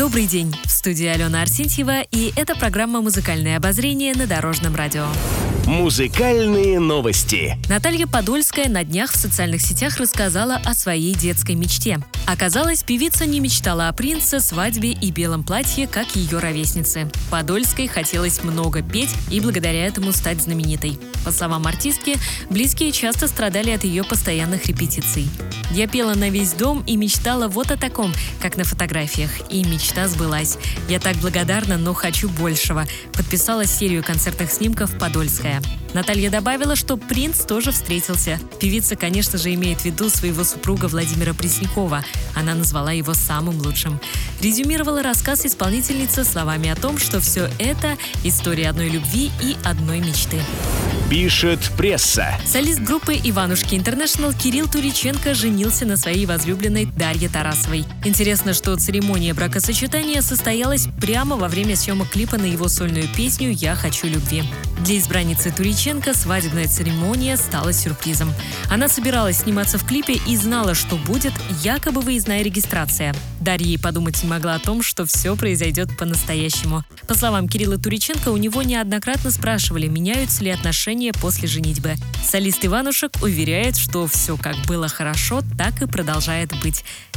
Добрый день! В студии Алена Арсентьева, и это программа «Музыкальное обозрение» на Дорожном радио. Музыкальные новости. Наталья Подольская на днях в социальных сетях рассказала о своей детской мечте. Оказалось, певица не мечтала о принце, свадьбе и белом платье, как ее ровесницы. Подольской хотелось много петь и благодаря этому стать знаменитой. По словам артистки, близкие часто страдали от ее постоянных репетиций. Я пела на весь дом и мечтала вот о таком, как на фотографиях. И мечта сбылась. Я так благодарна, но хочу большего. Подписала серию концертных снимков Подольская. Наталья добавила, что принц тоже встретился. Певица, конечно же, имеет в виду своего супруга Владимира Преснякова. Она назвала его самым лучшим. Резюмировала рассказ исполнительница словами о том, что все это – история одной любви и одной мечты. Пишет пресса. Солист группы «Иванушки Интернешнл» Кирилл Туриченко женился на своей возлюбленной Дарье Тарасовой. Интересно, что церемония бракосочетания состоялась прямо во время съемок клипа на его сольную песню «Я хочу любви». Для избранницы Туриченко свадебная церемония стала сюрпризом. Она собиралась сниматься в клипе и знала, что будет якобы выездная регистрация. Дарья и подумать не могла о том, что все произойдет по-настоящему. По словам Кирилла Туриченко, у него неоднократно спрашивали, меняются ли отношения после женитьбы. Солист Иванушек уверяет, что все как было хорошо, так и продолжает быть.